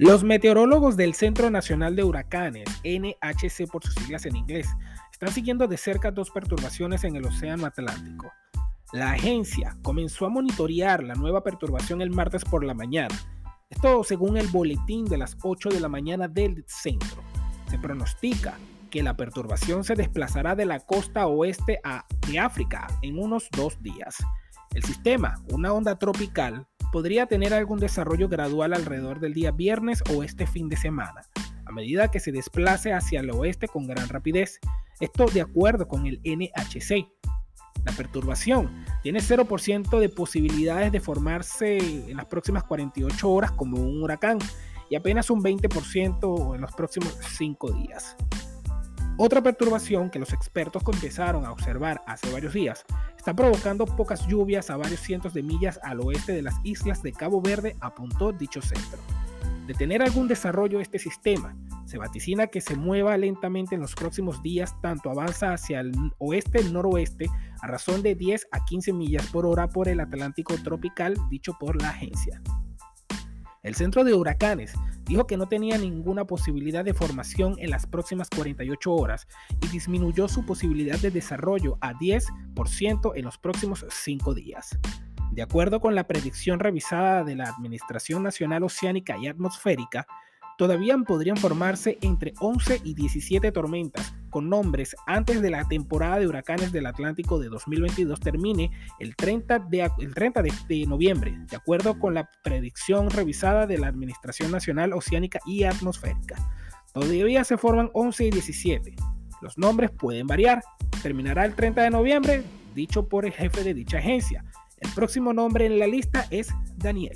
Los meteorólogos del Centro Nacional de Huracanes, NHC por sus siglas en inglés, están siguiendo de cerca dos perturbaciones en el Océano Atlántico. La agencia comenzó a monitorear la nueva perturbación el martes por la mañana. Esto según el boletín de las 8 de la mañana del centro. Se pronostica que la perturbación se desplazará de la costa oeste a, de África en unos dos días. El sistema, una onda tropical, podría tener algún desarrollo gradual alrededor del día viernes o este fin de semana, a medida que se desplace hacia el oeste con gran rapidez. Esto de acuerdo con el NHC. La perturbación tiene 0% de posibilidades de formarse en las próximas 48 horas como un huracán y apenas un 20% en los próximos 5 días. Otra perturbación que los expertos empezaron a observar hace varios días está provocando pocas lluvias a varios cientos de millas al oeste de las islas de Cabo Verde, apuntó dicho centro. De tener algún desarrollo este sistema, se vaticina que se mueva lentamente en los próximos días, tanto avanza hacia el oeste-noroeste a razón de 10 a 15 millas por hora por el Atlántico tropical, dicho por la agencia. El centro de huracanes dijo que no tenía ninguna posibilidad de formación en las próximas 48 horas y disminuyó su posibilidad de desarrollo a 10% en los próximos 5 días. De acuerdo con la predicción revisada de la Administración Nacional Oceánica y Atmosférica, todavía podrían formarse entre 11 y 17 tormentas con nombres antes de la temporada de huracanes del Atlántico de 2022 termine el 30 de, el 30 de, noviembre, de acuerdo con la predicción revisada de la Administración Nacional Oceánica y Atmosférica. Todavía se forman 11 y 17. Los nombres pueden variar. Terminará el 30 de noviembre, dicho por el jefe de dicha agencia. El próximo nombre en la lista es Daniel.